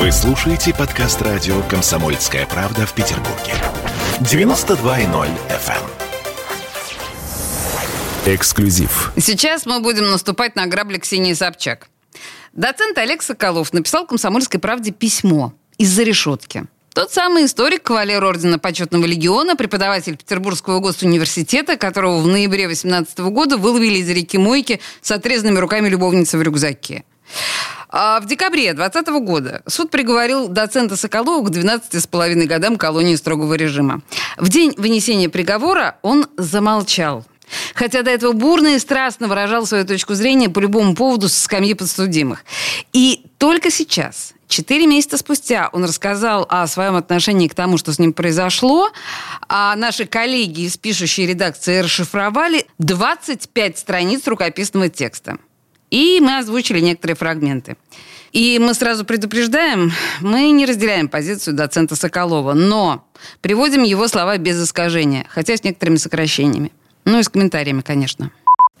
Вы слушаете подкаст радио «Комсомольская правда» в Петербурге. 92.0 FM. эм. Эксклюзив. Сейчас мы будем наступать на грабли Ксении Собчак. Доцент Олег Соколов написал «Комсомольской правде» письмо из-за решетки. Тот самый историк, кавалер Ордена Почетного Легиона, преподаватель Петербургского госуниверситета, которого в ноябре 18 года выловили из реки Мойки с отрезанными руками любовницы в рюкзаке. А в декабре 2020 года суд приговорил доцента Соколова к 12,5 годам колонии строгого режима. В день вынесения приговора он замолчал. Хотя до этого бурно и страстно выражал свою точку зрения по любому поводу с скамьи подсудимых. И только сейчас, четыре месяца спустя, он рассказал о своем отношении к тому, что с ним произошло, а наши коллеги из пишущей редакции расшифровали 25 страниц рукописного текста. И мы озвучили некоторые фрагменты. И мы сразу предупреждаем, мы не разделяем позицию доцента Соколова, но приводим его слова без искажения, хотя с некоторыми сокращениями. Ну и с комментариями, конечно.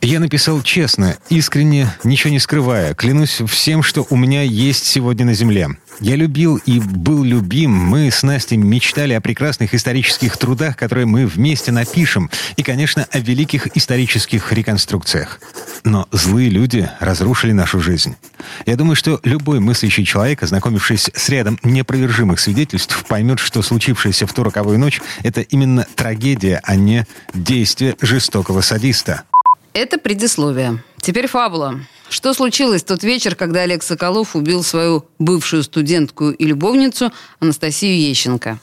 Я написал честно, искренне, ничего не скрывая. Клянусь всем, что у меня есть сегодня на земле. Я любил и был любим. Мы с Настей мечтали о прекрасных исторических трудах, которые мы вместе напишем. И, конечно, о великих исторических реконструкциях. Но злые люди разрушили нашу жизнь. Я думаю, что любой мыслящий человек, ознакомившись с рядом непровержимых свидетельств, поймет, что случившееся в ту роковую ночь — это именно трагедия, а не действие жестокого садиста. Это предисловие. Теперь фабула. Что случилось тот вечер, когда Олег Соколов убил свою бывшую студентку и любовницу Анастасию Ещенко?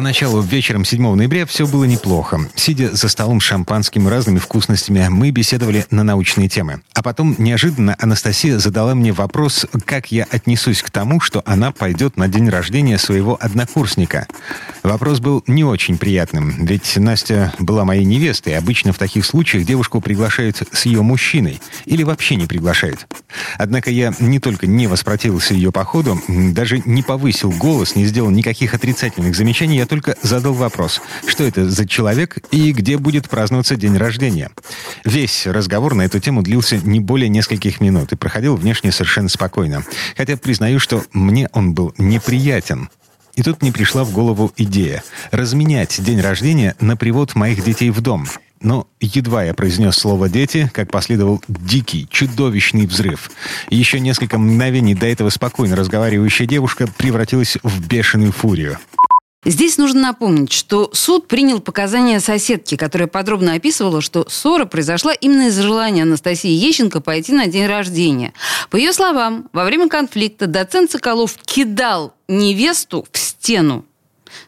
Поначалу вечером 7 ноября все было неплохо. Сидя за столом с шампанским и разными вкусностями, мы беседовали на научные темы. А потом неожиданно Анастасия задала мне вопрос, как я отнесусь к тому, что она пойдет на день рождения своего однокурсника. Вопрос был не очень приятным, ведь Настя была моей невестой. Обычно в таких случаях девушку приглашают с ее мужчиной или вообще не приглашают. Однако я не только не воспротивился ее походу, даже не повысил голос, не сделал никаких отрицательных замечаний, я только задал вопрос, что это за человек и где будет праздноваться день рождения. Весь разговор на эту тему длился не более нескольких минут и проходил внешне совершенно спокойно. Хотя признаю, что мне он был неприятен. И тут мне пришла в голову идея разменять день рождения на привод моих детей в дом. Но едва я произнес слово «дети», как последовал дикий, чудовищный взрыв. Еще несколько мгновений до этого спокойно разговаривающая девушка превратилась в бешеную фурию. Здесь нужно напомнить, что суд принял показания соседки, которая подробно описывала, что ссора произошла именно из-за желания Анастасии Ещенко пойти на день рождения. По ее словам, во время конфликта доцент Соколов кидал невесту в стену.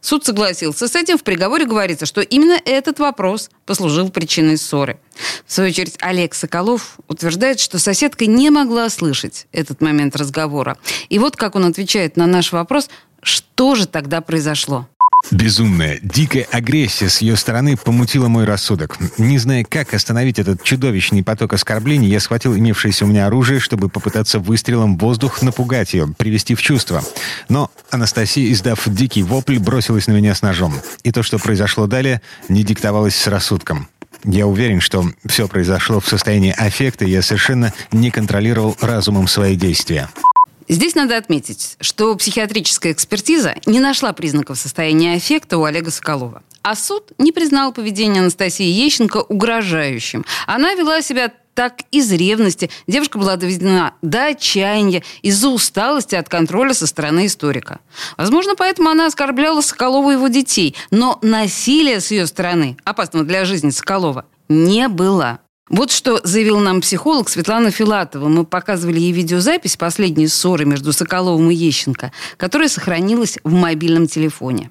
Суд согласился с этим. В приговоре говорится, что именно этот вопрос послужил причиной ссоры. В свою очередь, Олег Соколов утверждает, что соседка не могла слышать этот момент разговора. И вот как он отвечает на наш вопрос, что же тогда произошло? Безумная, дикая агрессия с ее стороны помутила мой рассудок. Не зная, как остановить этот чудовищный поток оскорблений, я схватил имевшееся у меня оружие, чтобы попытаться выстрелом в воздух напугать ее, привести в чувство. Но Анастасия, издав дикий вопль, бросилась на меня с ножом. И то, что произошло далее, не диктовалось с рассудком. Я уверен, что все произошло в состоянии аффекта, я совершенно не контролировал разумом свои действия. Здесь надо отметить, что психиатрическая экспертиза не нашла признаков состояния аффекта у Олега Соколова. А суд не признал поведение Анастасии Ещенко угрожающим. Она вела себя так из ревности. Девушка была доведена до отчаяния из-за усталости от контроля со стороны историка. Возможно, поэтому она оскорбляла Соколова и его детей. Но насилия с ее стороны, опасного для жизни Соколова, не было. Вот что заявил нам психолог Светлана Филатова. Мы показывали ей видеозапись последней ссоры между Соколовым и Ещенко, которая сохранилась в мобильном телефоне.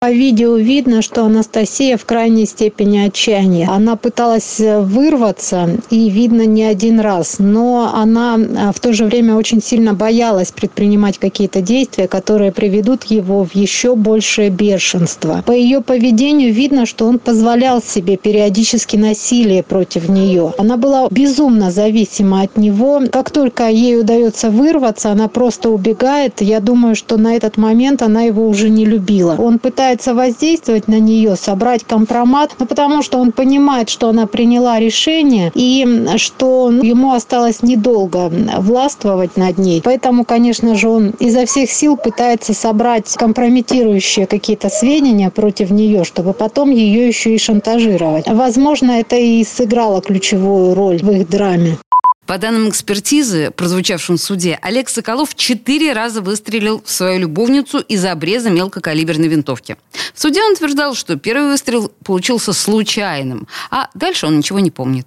По видео видно, что Анастасия в крайней степени отчаяния. Она пыталась э, вырваться, и видно не один раз, но она э, в то же время очень сильно боялась предпринимать какие-то действия, которые приведут его в еще большее бешенство. По ее поведению видно, что он позволял себе периодически насилие против нее. Она была безумно зависима от него. Как только ей удается вырваться, она просто убегает. Я думаю, что на этот момент она его уже не любила. Он пытается пытается воздействовать на нее, собрать компромат, ну, потому что он понимает, что она приняла решение и что ему осталось недолго властвовать над ней. Поэтому, конечно же, он изо всех сил пытается собрать компрометирующие какие-то сведения против нее, чтобы потом ее еще и шантажировать. Возможно, это и сыграло ключевую роль в их драме. По данным экспертизы, прозвучавшим в суде, Олег Соколов четыре раза выстрелил в свою любовницу из обреза мелкокалиберной винтовки. В суде он утверждал, что первый выстрел получился случайным, а дальше он ничего не помнит.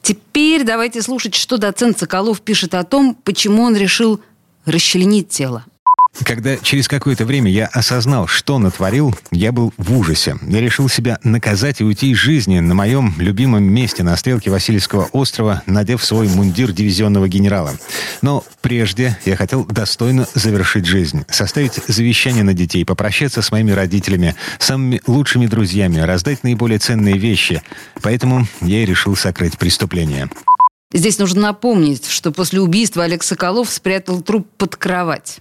Теперь давайте слушать, что доцент Соколов пишет о том, почему он решил расчленить тело. Когда через какое-то время я осознал, что натворил, я был в ужасе. Я решил себя наказать и уйти из жизни на моем любимом месте на стрелке Васильевского острова, надев свой мундир дивизионного генерала. Но прежде я хотел достойно завершить жизнь, составить завещание на детей, попрощаться с моими родителями, самыми лучшими друзьями, раздать наиболее ценные вещи. Поэтому я и решил сокрыть преступление. Здесь нужно напомнить, что после убийства Олег Соколов спрятал труп под кровать.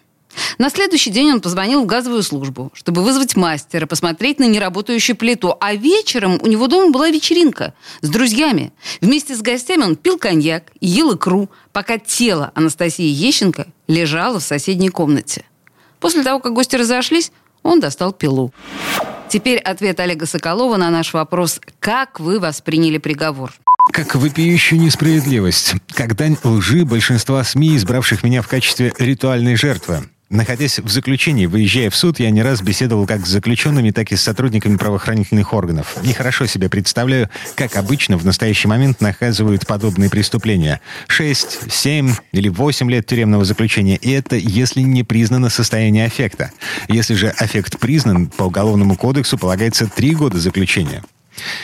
На следующий день он позвонил в газовую службу, чтобы вызвать мастера, посмотреть на неработающую плиту. А вечером у него дома была вечеринка с друзьями. Вместе с гостями он пил коньяк и ел икру, пока тело Анастасии Ещенко лежало в соседней комнате. После того, как гости разошлись, он достал пилу. Теперь ответ Олега Соколова на наш вопрос «Как вы восприняли приговор?» Как вопиющую несправедливость. Как дань лжи большинства СМИ, избравших меня в качестве ритуальной жертвы. Находясь в заключении, выезжая в суд, я не раз беседовал как с заключенными, так и с сотрудниками правоохранительных органов. Нехорошо себе представляю, как обычно в настоящий момент наказывают подобные преступления. Шесть, семь или восемь лет тюремного заключения. И это если не признано состояние аффекта. Если же аффект признан, по Уголовному кодексу полагается три года заключения.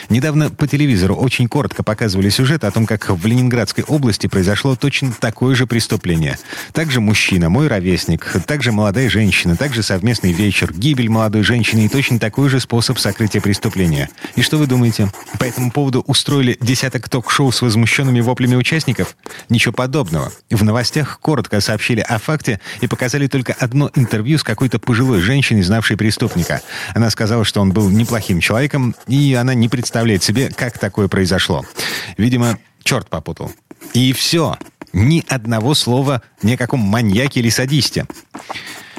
Недавно по телевизору очень коротко показывали сюжет о том, как в Ленинградской области произошло точно такое же преступление. Также мужчина, мой ровесник, также молодая женщина, также совместный вечер, гибель молодой женщины и точно такой же способ сокрытия преступления. И что вы думаете? По этому поводу устроили десяток ток-шоу с возмущенными воплями участников? Ничего подобного. В новостях коротко сообщили о факте и показали только одно интервью с какой-то пожилой женщиной, знавшей преступника. Она сказала, что он был неплохим человеком, и она не не представляет себе, как такое произошло. Видимо, черт попутал. И все. Ни одного слова ни о каком маньяке или садисте.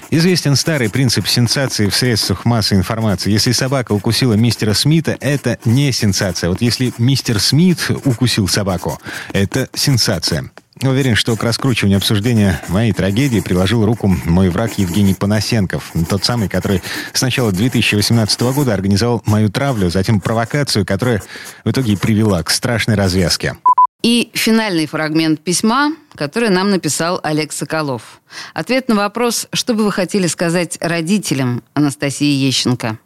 Известен старый принцип сенсации в средствах массовой информации. Если собака укусила мистера Смита, это не сенсация. Вот если мистер Смит укусил собаку, это сенсация. Уверен, что к раскручиванию обсуждения моей трагедии приложил руку мой враг Евгений Панасенков. Тот самый, который с начала 2018 года организовал мою травлю, затем провокацию, которая в итоге привела к страшной развязке. И финальный фрагмент письма, который нам написал Олег Соколов. Ответ на вопрос, что бы вы хотели сказать родителям Анастасии Ещенко.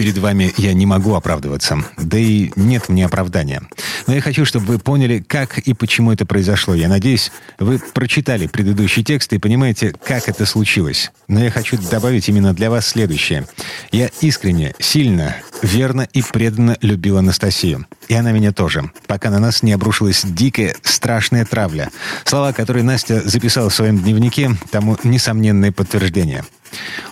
Перед вами я не могу оправдываться. Да и нет мне оправдания. Но я хочу, чтобы вы поняли, как и почему это произошло. Я надеюсь, вы прочитали предыдущий текст и понимаете, как это случилось. Но я хочу добавить именно для вас следующее. Я искренне, сильно, верно и преданно любил Анастасию. И она меня тоже. Пока на нас не обрушилась дикая, страшная травля. Слова, которые Настя записала в своем дневнике, тому несомненное подтверждение.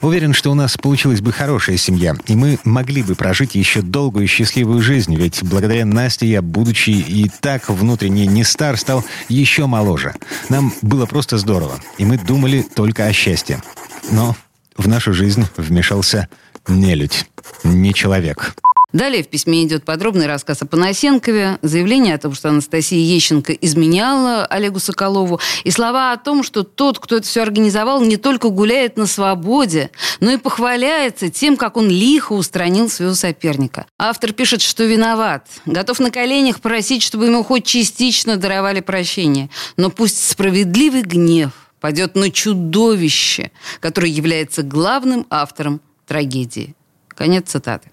Уверен, что у нас получилась бы хорошая семья, и мы могли бы прожить еще долгую и счастливую жизнь, ведь благодаря Насте я, будучи и так внутренне не стар, стал еще моложе. Нам было просто здорово, и мы думали только о счастье. Но в нашу жизнь вмешался нелюдь, не человек. Далее в письме идет подробный рассказ о Панасенкове, заявление о том, что Анастасия Ещенко изменяла Олегу Соколову, и слова о том, что тот, кто это все организовал, не только гуляет на свободе, но и похваляется тем, как он лихо устранил своего соперника. Автор пишет, что виноват, готов на коленях просить, чтобы ему хоть частично даровали прощение, но пусть справедливый гнев падет на чудовище, которое является главным автором трагедии. Конец цитаты.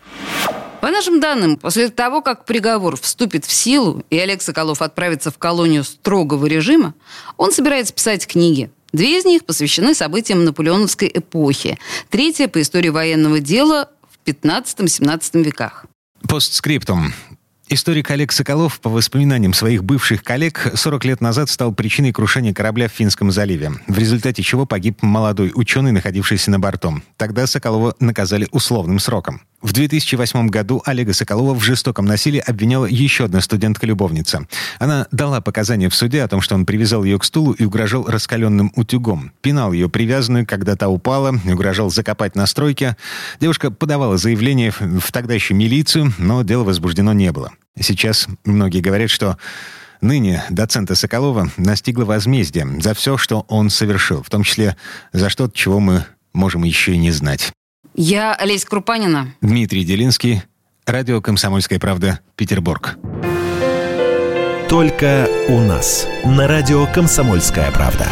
По нашим данным, после того, как приговор вступит в силу и Олег Соколов отправится в колонию строгого режима, он собирается писать книги. Две из них посвящены событиям наполеоновской эпохи. Третья по истории военного дела в 15-17 веках. Постскриптум. Историк Олег Соколов, по воспоминаниям своих бывших коллег, 40 лет назад стал причиной крушения корабля в Финском заливе, в результате чего погиб молодой ученый, находившийся на борту. Тогда Соколова наказали условным сроком. В 2008 году Олега Соколова в жестоком насилии обвиняла еще одна студентка-любовница. Она дала показания в суде о том, что он привязал ее к стулу и угрожал раскаленным утюгом. Пинал ее привязанную, когда та упала, угрожал закопать на стройке. Девушка подавала заявление в тогда еще милицию, но дело возбуждено не было. Сейчас многие говорят, что Ныне доцента Соколова настигло возмездие за все, что он совершил, в том числе за что-то, чего мы можем еще и не знать. Я Олеся Крупанина. Дмитрий Делинский, радио «Комсомольская правда», Петербург. Только у нас. На радио «Комсомольская правда».